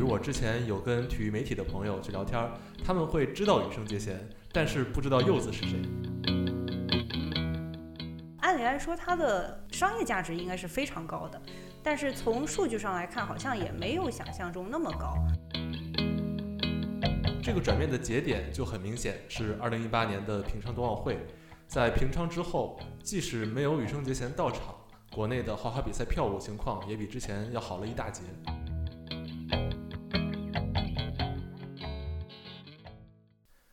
如我之前有跟体育媒体的朋友去聊天，他们会知道羽生结弦，但是不知道柚子是谁。按理来说，它的商业价值应该是非常高的，但是从数据上来看，好像也没有想象中那么高。这个转变的节点就很明显，是二零一八年的平昌冬奥会。在平昌之后，即使没有羽生结弦到场，国内的花滑比赛票务情况也比之前要好了一大截。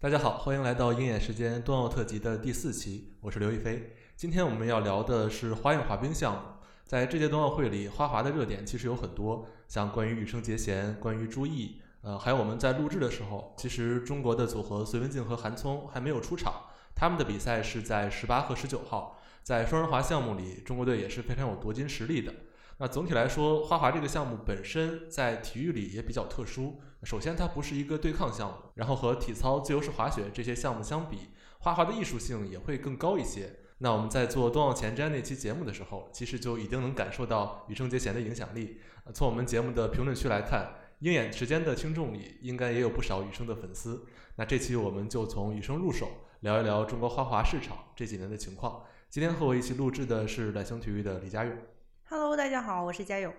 大家好，欢迎来到鹰眼时间冬奥特辑的第四期，我是刘亦菲。今天我们要聊的是花样滑冰项目。在这届冬奥会里，花滑的热点其实有很多，像关于羽生结弦、关于朱毅，呃，还有我们在录制的时候，其实中国的组合隋文静和韩聪还没有出场。他们的比赛是在十八和十九号，在双人滑项目里，中国队也是非常有夺金实力的。那总体来说，花滑这个项目本身在体育里也比较特殊。首先，它不是一个对抗项目，然后和体操、自由式滑雪这些项目相比，花滑的艺术性也会更高一些。那我们在做冬奥前瞻那期节目的时候，其实就已经能感受到羽生结弦的影响力。从我们节目的评论区来看，鹰眼时间的听众里应该也有不少羽生的粉丝。那这期我们就从羽生入手。聊一聊中国花滑市场这几年的情况。今天和我一起录制的是揽星体育的李佳勇。Hello，大家好，我是佳勇。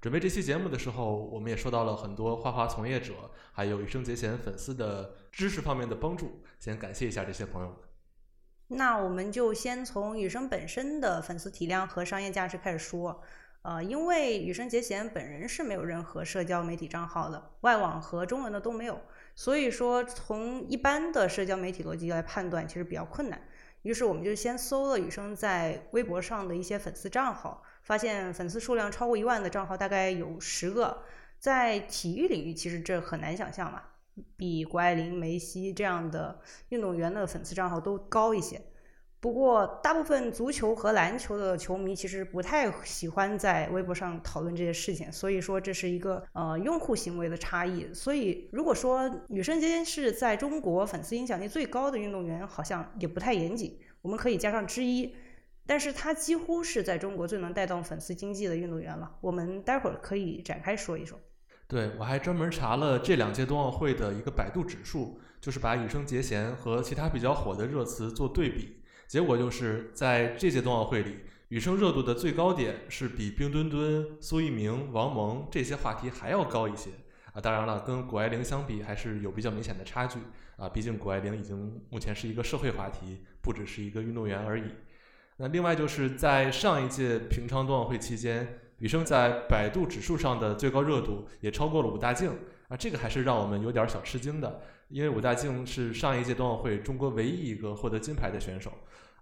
准备这期节目的时候，我们也收到了很多花花从业者还有羽生结弦粉丝的知识方面的帮助，先感谢一下这些朋友们。那我们就先从羽生本身的粉丝体量和商业价值开始说。呃，因为羽生结弦本人是没有任何社交媒体账号的，外网和中文的都没有。所以说，从一般的社交媒体逻辑来判断，其实比较困难。于是，我们就先搜了羽生在微博上的一些粉丝账号，发现粉丝数量超过一万的账号大概有十个。在体育领域，其实这很难想象嘛，比谷爱凌、梅西这样的运动员的粉丝账号都高一些。不过，大部分足球和篮球的球迷其实不太喜欢在微博上讨论这些事情，所以说这是一个呃用户行为的差异。所以，如果说女生结弦是在中国粉丝影响力最高的运动员，好像也不太严谨，我们可以加上之一。但是，他几乎是在中国最能带动粉丝经济的运动员了。我们待会儿可以展开说一说。对我还专门查了这两届冬奥会的一个百度指数，就是把羽生结弦和其他比较火的热词做对比。结果就是在这届冬奥会里，羽生热度的最高点是比冰墩墩、苏翊鸣、王蒙这些话题还要高一些啊！当然了，跟谷爱凌相比还是有比较明显的差距啊！毕竟谷爱凌已经目前是一个社会话题，不只是一个运动员而已。那另外就是在上一届平昌冬奥会期间，羽生在百度指数上的最高热度也超过了武大靖啊！这个还是让我们有点小吃惊的。因为武大靖是上一届冬奥会中国唯一一个获得金牌的选手，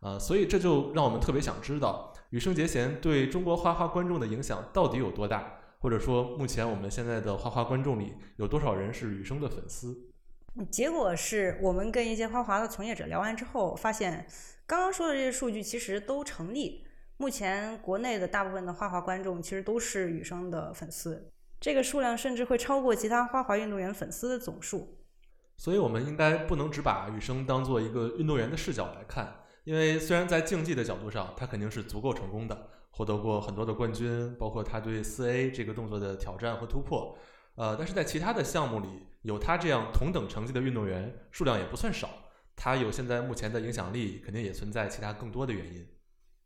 啊，所以这就让我们特别想知道羽生结弦对中国花滑观众的影响到底有多大，或者说目前我们现在的花滑观众里有多少人是羽生的粉丝？结果是我们跟一些花滑的从业者聊完之后，发现刚刚说的这些数据其实都成立。目前国内的大部分的花滑观众其实都是羽生的粉丝，这个数量甚至会超过其他花滑运动员粉丝的总数。所以，我们应该不能只把羽生当做一个运动员的视角来看，因为虽然在竞技的角度上，他肯定是足够成功的，获得过很多的冠军，包括他对四 A 这个动作的挑战和突破，呃，但是在其他的项目里，有他这样同等成绩的运动员数量也不算少，他有现在目前的影响力，肯定也存在其他更多的原因。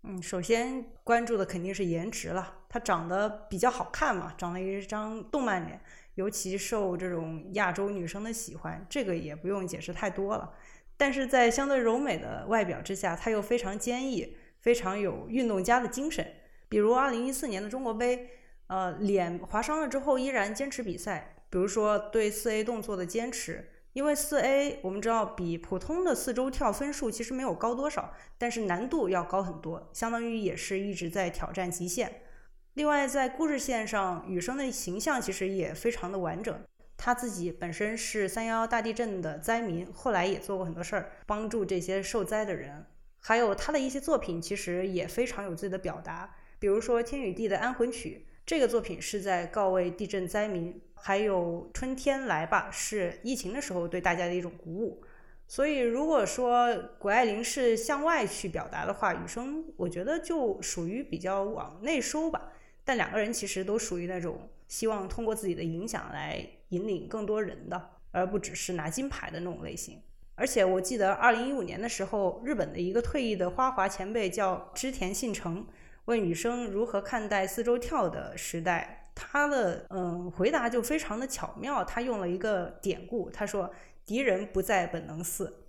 嗯，首先关注的肯定是颜值了，他长得比较好看嘛，长了一张动漫脸。尤其受这种亚洲女生的喜欢，这个也不用解释太多了。但是在相对柔美的外表之下，她又非常坚毅，非常有运动家的精神。比如二零一四年的中国杯，呃，脸划伤了之后依然坚持比赛。比如说对四 A 动作的坚持，因为四 A 我们知道比普通的四周跳分数其实没有高多少，但是难度要高很多，相当于也是一直在挑战极限。另外，在故事线上，羽生的形象其实也非常的完整。他自己本身是三幺幺大地震的灾民，后来也做过很多事儿，帮助这些受灾的人。还有他的一些作品，其实也非常有自己的表达。比如说《天与地的安魂曲》，这个作品是在告慰地震灾民；还有《春天来吧》，是疫情的时候对大家的一种鼓舞。所以，如果说谷爱凌是向外去表达的话，羽生我觉得就属于比较往内收吧。但两个人其实都属于那种希望通过自己的影响来引领更多人的，而不只是拿金牌的那种类型。而且我记得二零一五年的时候，日本的一个退役的花滑前辈叫织田信成，问羽生如何看待四周跳的时代，他的嗯回答就非常的巧妙，他用了一个典故，他说敌人不在本能寺。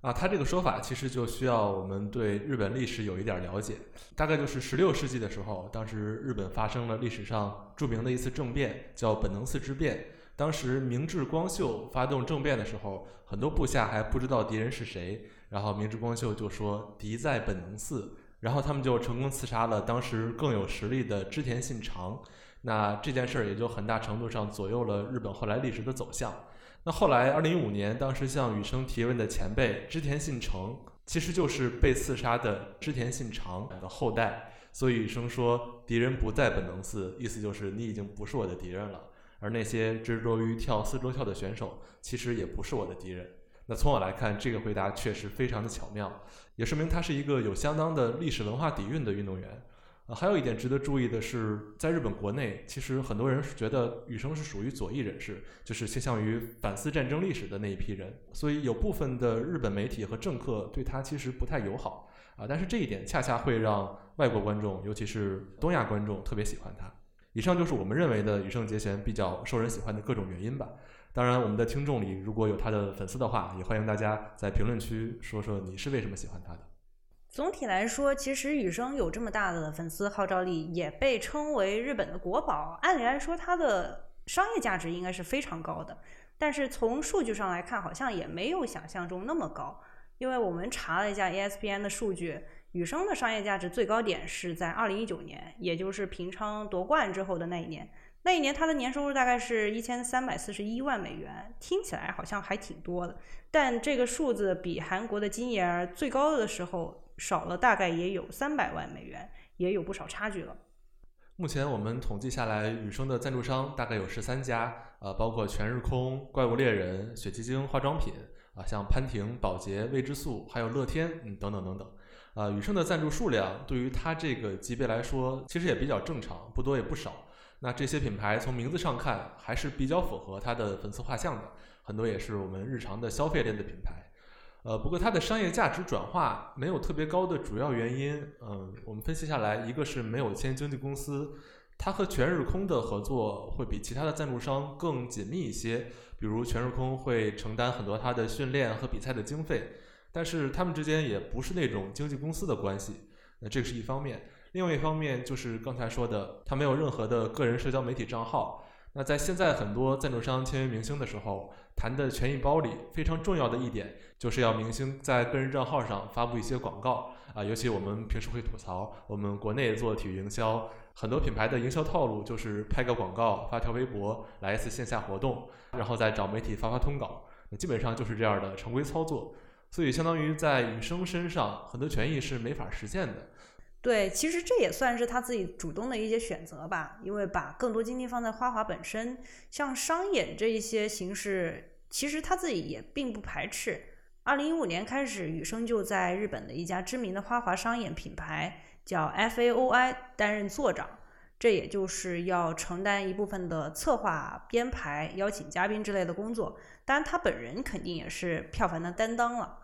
啊，他这个说法其实就需要我们对日本历史有一点了解。大概就是十六世纪的时候，当时日本发生了历史上著名的一次政变，叫本能寺之变。当时明智光秀发动政变的时候，很多部下还不知道敌人是谁，然后明智光秀就说敌在本能寺，然后他们就成功刺杀了当时更有实力的织田信长。那这件事儿也就很大程度上左右了日本后来历史的走向。那后来，二零一五年，当时向羽生提问的前辈织田信成，其实就是被刺杀的织田信长的后代。所以羽生说：“敌人不在本能寺”，意思就是你已经不是我的敌人了。而那些执着于跳四周跳的选手，其实也不是我的敌人。那从我来看，这个回答确实非常的巧妙，也说明他是一个有相当的历史文化底蕴的运动员。呃，还有一点值得注意的是，在日本国内，其实很多人是觉得羽生是属于左翼人士，就是倾向于反思战争历史的那一批人，所以有部分的日本媒体和政客对他其实不太友好啊。但是这一点恰恰会让外国观众，尤其是东亚观众特别喜欢他。以上就是我们认为的羽生结弦比较受人喜欢的各种原因吧。当然，我们的听众里如果有他的粉丝的话，也欢迎大家在评论区说说你是为什么喜欢他的。总体来说，其实羽生有这么大的粉丝号召力，也被称为日本的国宝。按理来说，它的商业价值应该是非常高的，但是从数据上来看，好像也没有想象中那么高。因为我们查了一下 ESPN 的数据，羽生的商业价值最高点是在2019年，也就是平昌夺冠之后的那一年。那一年他的年收入大概是一千三百四十一万美元，听起来好像还挺多的，但这个数字比韩国的金妍儿最高的时候。少了大概也有三百万美元，也有不少差距了。目前我们统计下来，羽生的赞助商大概有十三家，呃，包括全日空、怪物猎人、雪肌精化妆品，啊，像潘婷、宝洁、未知素，还有乐天，嗯，等等等等。啊，羽生的赞助数量对于他这个级别来说，其实也比较正常，不多也不少。那这些品牌从名字上看，还是比较符合他的粉丝画像的，很多也是我们日常的消费类的品牌。呃，不过它的商业价值转化没有特别高的主要原因，嗯，我们分析下来，一个是没有签经纪公司，它和全日空的合作会比其他的赞助商更紧密一些，比如全日空会承担很多它的训练和比赛的经费，但是他们之间也不是那种经纪公司的关系，那这个是一方面，另外一方面就是刚才说的，它没有任何的个人社交媒体账号。那在现在很多赞助商签约明星的时候，谈的权益包里非常重要的一点，就是要明星在个人账号上发布一些广告啊。尤其我们平时会吐槽，我们国内做体育营销，很多品牌的营销套路就是拍个广告，发条微博，来一次线下活动，然后再找媒体发发通稿，基本上就是这样的常规操作。所以相当于在羽生身上，很多权益是没法实现的。对，其实这也算是他自己主动的一些选择吧，因为把更多精力放在花滑本身，像商演这一些形式，其实他自己也并不排斥。二零一五年开始，羽生就在日本的一家知名的花滑商演品牌叫 FAOI 担任座长，这也就是要承担一部分的策划、编排、邀请嘉宾之类的工作。当然，他本人肯定也是票房的担当了。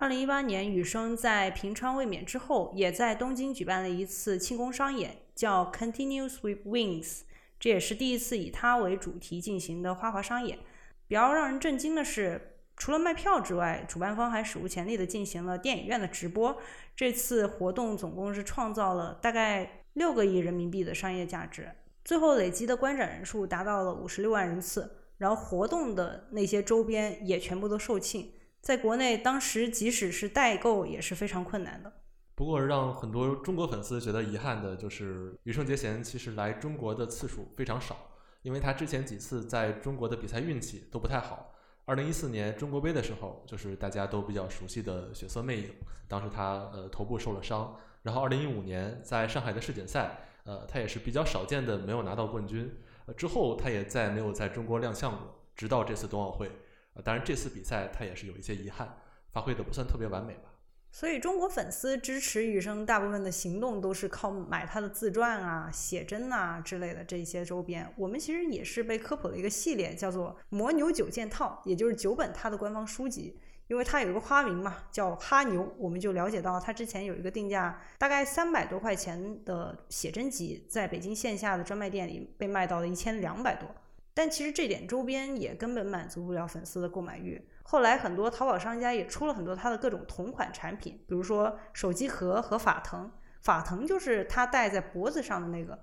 二零一八年，羽生在平昌卫冕之后，也在东京举办了一次庆功商演，叫 Continuous with Wings。这也是第一次以他为主题进行的花滑商演。比较让人震惊的是，除了卖票之外，主办方还史无前例的进行了电影院的直播。这次活动总共是创造了大概六个亿人民币的商业价值，最后累积的观展人数达到了五十六万人次。然后活动的那些周边也全部都售罄。在国内，当时即使是代购也是非常困难的。不过，让很多中国粉丝觉得遗憾的就是，羽生结弦其实来中国的次数非常少，因为他之前几次在中国的比赛运气都不太好。二零一四年中国杯的时候，就是大家都比较熟悉的血色魅影，当时他呃头部受了伤。然后二零一五年在上海的世锦赛，呃，他也是比较少见的没有拿到冠军。呃，之后他也再没有在中国亮相过，直到这次冬奥会。当然，这次比赛他也是有一些遗憾，发挥的不算特别完美吧。所以中国粉丝支持羽生大部分的行动都是靠买他的自传啊、写真啊之类的这些周边。我们其实也是被科普了一个系列，叫做《魔牛九件套》，也就是九本他的官方书籍。因为它有一个花名嘛，叫哈牛，我们就了解到他之前有一个定价大概三百多块钱的写真集，在北京线下的专卖店里被卖到了一千两百多。但其实这点周边也根本满足不了粉丝的购买欲。后来很多淘宝商家也出了很多它的各种同款产品，比如说手机壳和法藤，法藤就是它戴在脖子上的那个。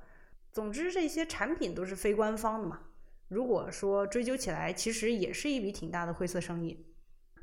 总之这些产品都是非官方的嘛。如果说追究起来，其实也是一笔挺大的灰色生意。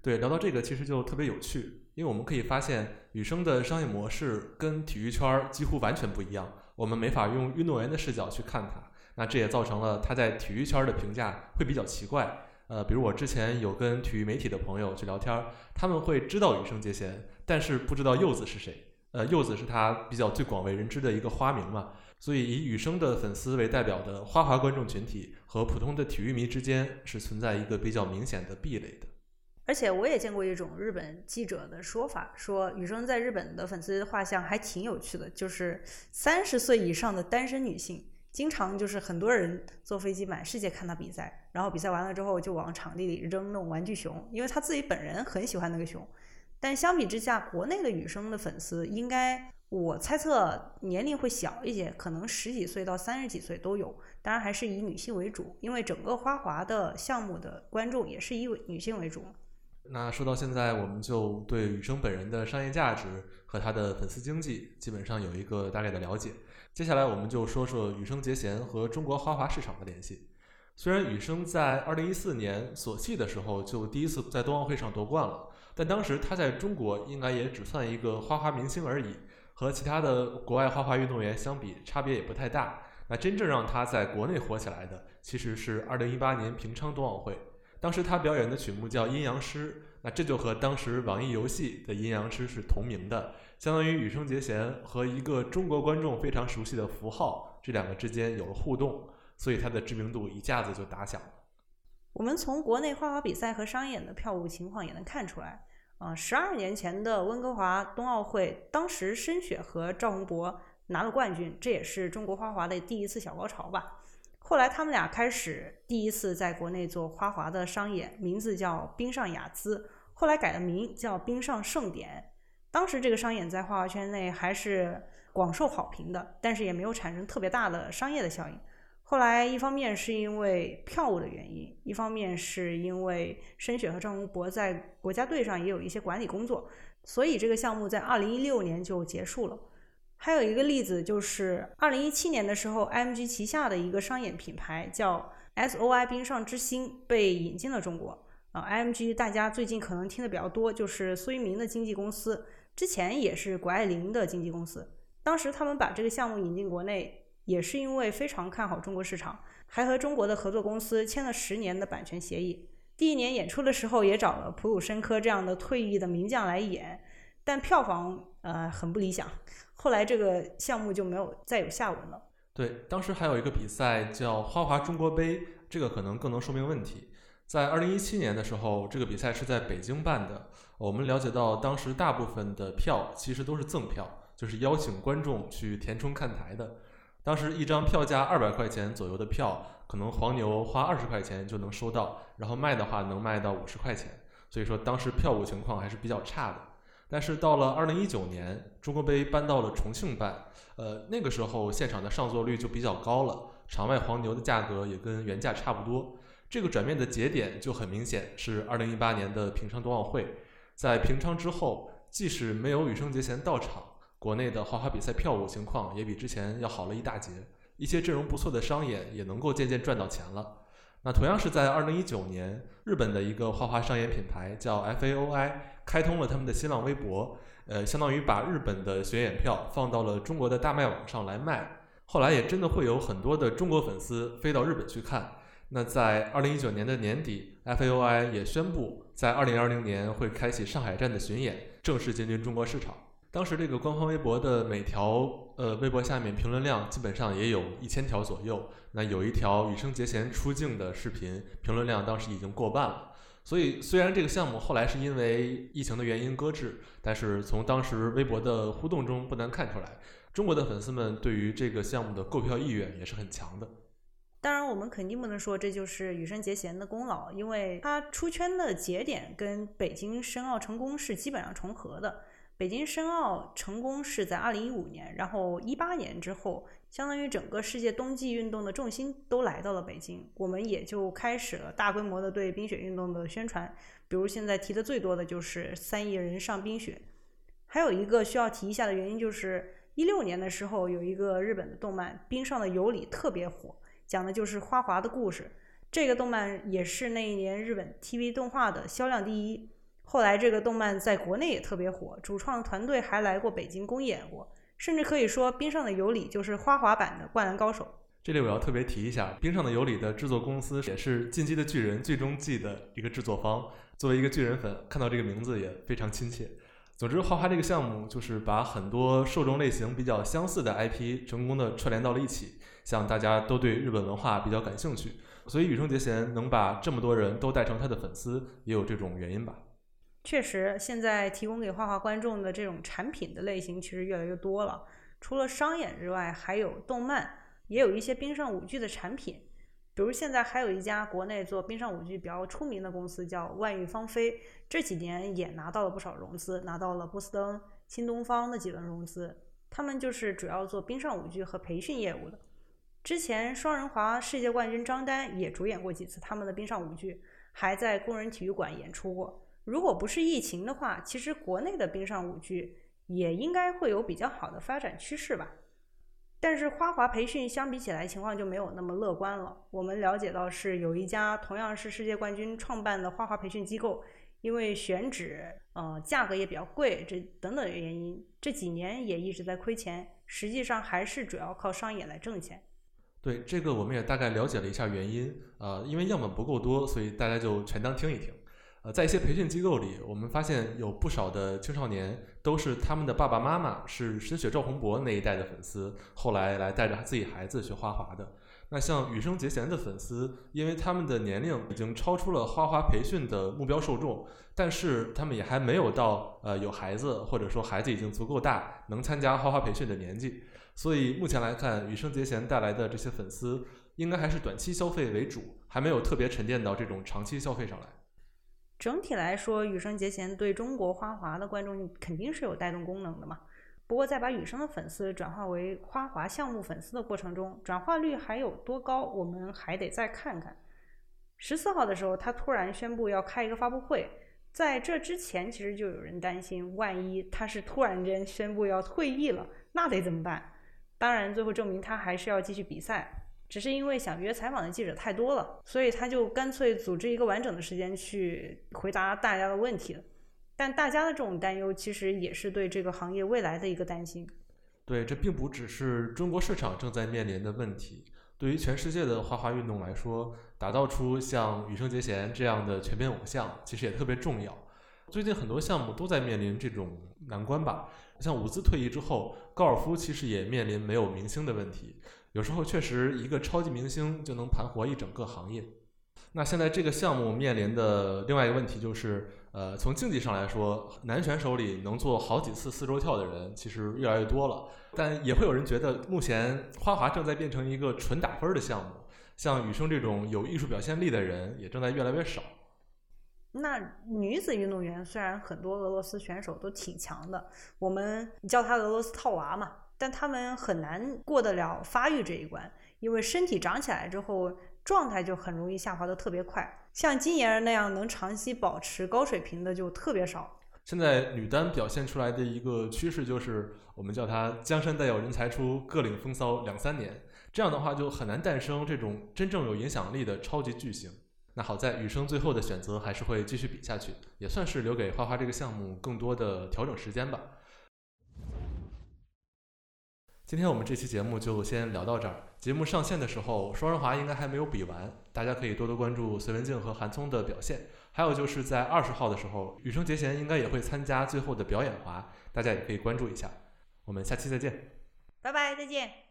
对，聊到这个其实就特别有趣，因为我们可以发现女生的商业模式跟体育圈几乎完全不一样，我们没法用运动员的视角去看他，那这也造成了他在体育圈的评价会比较奇怪。呃，比如我之前有跟体育媒体的朋友去聊天，他们会知道羽生结弦，但是不知道柚子是谁。呃，柚子是他比较最广为人知的一个花名嘛，所以以羽生的粉丝为代表的花滑观众群体和普通的体育迷之间是存在一个比较明显的壁垒的。而且我也见过一种日本记者的说法，说羽生在日本的粉丝画像还挺有趣的，就是三十岁以上的单身女性，经常就是很多人坐飞机满世界看他比赛，然后比赛完了之后就往场地里扔那种玩具熊，因为他自己本人很喜欢那个熊。但相比之下，国内的羽生的粉丝应该我猜测年龄会小一些，可能十几岁到三十几岁都有，当然还是以女性为主，因为整个花滑的项目的观众也是以女性为主。那说到现在，我们就对羽生本人的商业价值和他的粉丝经济基本上有一个大概的了解。接下来我们就说说羽生结弦和中国花滑市场的联系。虽然羽生在2014年索契的时候就第一次在冬奥会上夺冠了，但当时他在中国应该也只算一个花滑明星而已，和其他的国外花滑运动员相比，差别也不太大。那真正让他在国内火起来的，其实是2018年平昌冬奥会。当时他表演的曲目叫《阴阳师》，那这就和当时网易游戏的《阴阳师》是同名的，相当于羽生结弦和一个中国观众非常熟悉的符号这两个之间有了互动，所以他的知名度一下子就打响了。我们从国内花滑比赛和商演的票务情况也能看出来，啊，十二年前的温哥华冬奥会，当时申雪和赵宏博拿了冠军，这也是中国花滑的第一次小高潮吧。后来他们俩开始第一次在国内做花滑的商演，名字叫冰上雅姿，后来改了名叫冰上盛典。当时这个商演在花滑圈内还是广受好评的，但是也没有产生特别大的商业的效应。后来一方面是因为票务的原因，一方面是因为申雪和赵宏博在国家队上也有一些管理工作，所以这个项目在二零一六年就结束了。还有一个例子就是，二零一七年的时候，IMG 旗下的一个商演品牌叫 SOI 冰上之星被引进了中国。啊，IMG 大家最近可能听的比较多，就是苏一鸣的经纪公司，之前也是谷爱凌的经纪公司。当时他们把这个项目引进国内，也是因为非常看好中国市场，还和中国的合作公司签了十年的版权协议。第一年演出的时候，也找了普鲁申科这样的退役的名将来演，但票房呃很不理想。后来这个项目就没有再有下文了。对，当时还有一个比赛叫花滑中国杯，这个可能更能说明问题。在二零一七年的时候，这个比赛是在北京办的。我们了解到，当时大部分的票其实都是赠票，就是邀请观众去填充看台的。当时一张票价二百块钱左右的票，可能黄牛花二十块钱就能收到，然后卖的话能卖到五十块钱。所以说，当时票务情况还是比较差的。但是到了二零一九年，中国杯搬到了重庆办，呃，那个时候现场的上座率就比较高了，场外黄牛的价格也跟原价差不多。这个转变的节点就很明显是二零一八年的平昌冬奥会，在平昌之后，即使没有羽生结弦到场，国内的花滑比赛票务情况也比之前要好了一大截，一些阵容不错的商演也能够渐渐赚到钱了。那同样是在二零一九年，日本的一个花滑商业品牌叫 FAOI 开通了他们的新浪微博，呃，相当于把日本的巡演票放到了中国的大麦网上来卖。后来也真的会有很多的中国粉丝飞到日本去看。那在二零一九年的年底，FAOI 也宣布在二零二零年会开启上海站的巡演，正式进军中国市场。当时这个官方微博的每条呃微博下面评论量基本上也有一千条左右。那有一条羽生结弦出镜的视频，评论量当时已经过万了。所以虽然这个项目后来是因为疫情的原因搁置，但是从当时微博的互动中不难看出来，中国的粉丝们对于这个项目的购票意愿也是很强的。当然，我们肯定不能说这就是羽生结弦的功劳，因为他出圈的节点跟北京申奥成功是基本上重合的。北京申奥成功是在二零一五年，然后一八年之后，相当于整个世界冬季运动的重心都来到了北京，我们也就开始了大规模的对冰雪运动的宣传。比如现在提的最多的就是三亿人上冰雪。还有一个需要提一下的原因就是，一六年的时候有一个日本的动漫《冰上的尤里》特别火。讲的就是花滑的故事，这个动漫也是那一年日本 TV 动画的销量第一。后来这个动漫在国内也特别火，主创团队还来过北京公演过，甚至可以说《冰上的尤里》就是花滑版的《灌篮高手》。这里我要特别提一下，《冰上的尤里》的制作公司也是《进击的巨人》最终季的一个制作方。作为一个巨人粉，看到这个名字也非常亲切。总之，花滑这个项目就是把很多受众类型比较相似的 IP 成功的串联到了一起。像大家都对日本文化比较感兴趣，所以羽生结弦能把这么多人都带成他的粉丝，也有这种原因吧。确实，现在提供给花滑观众的这种产品的类型其实越来越多了。除了商演之外，还有动漫，也有一些冰上舞剧的产品。比如现在还有一家国内做冰上舞剧比较出名的公司叫万玉芳菲，这几年也拿到了不少融资，拿到了波司登、新东方的几轮融资。他们就是主要做冰上舞剧和培训业务的。之前双人滑世界冠军张丹也主演过几次他们的冰上舞剧，还在工人体育馆演出过。如果不是疫情的话，其实国内的冰上舞剧也应该会有比较好的发展趋势吧。但是花滑培训相比起来情况就没有那么乐观了。我们了解到是有一家同样是世界冠军创办的花滑培训机构，因为选址、呃价格也比较贵，这等等原因，这几年也一直在亏钱。实际上还是主要靠商业来挣钱。对这个，我们也大概了解了一下原因。呃，因为样本不够多，所以大家就全当听一听。呃，在一些培训机构里，我们发现有不少的青少年都是他们的爸爸妈妈是深雪赵宏博那一代的粉丝，后来来带着自己孩子学花滑的。那像羽生结弦的粉丝，因为他们的年龄已经超出了花滑培训的目标受众，但是他们也还没有到呃有孩子或者说孩子已经足够大能参加花滑培训的年纪。所以目前来看，羽生结弦带来的这些粉丝，应该还是短期消费为主，还没有特别沉淀到这种长期消费上来。整体来说，羽生结弦对中国花滑的观众肯定是有带动功能的嘛。不过，在把羽生的粉丝转化为花滑项目粉丝的过程中，转化率还有多高，我们还得再看看。十四号的时候，他突然宣布要开一个发布会，在这之前，其实就有人担心，万一他是突然间宣布要退役了，那得怎么办？当然，最后证明他还是要继续比赛，只是因为想约采访的记者太多了，所以他就干脆组织一个完整的时间去回答大家的问题了。但大家的这种担忧，其实也是对这个行业未来的一个担心。对，这并不只是中国市场正在面临的问题，对于全世界的花滑运动来说，打造出像羽生结弦这样的全面偶像，其实也特别重要。最近很多项目都在面临这种难关吧。像伍兹退役之后，高尔夫其实也面临没有明星的问题。有时候确实一个超级明星就能盘活一整个行业。那现在这个项目面临的另外一个问题就是，呃，从竞技上来说，男选手里能做好几次四周跳的人其实越来越多了。但也会有人觉得，目前花滑正在变成一个纯打分的项目，像羽生这种有艺术表现力的人也正在越来越少。那女子运动员虽然很多俄罗斯选手都挺强的，我们叫她俄罗斯套娃嘛，但他们很难过得了发育这一关，因为身体长起来之后，状态就很容易下滑的特别快。像金妍儿那样能长期保持高水平的就特别少。现在女单表现出来的一个趋势就是，我们叫它江山代有人才出，各领风骚两三年，这样的话就很难诞生这种真正有影响力的超级巨星。那好在羽生最后的选择还是会继续比下去，也算是留给花花这个项目更多的调整时间吧。今天我们这期节目就先聊到这儿。节目上线的时候，双人滑应该还没有比完，大家可以多多关注隋文静和韩聪的表现。还有就是在二十号的时候，羽生结弦应该也会参加最后的表演滑，大家也可以关注一下。我们下期再见，拜拜，再见。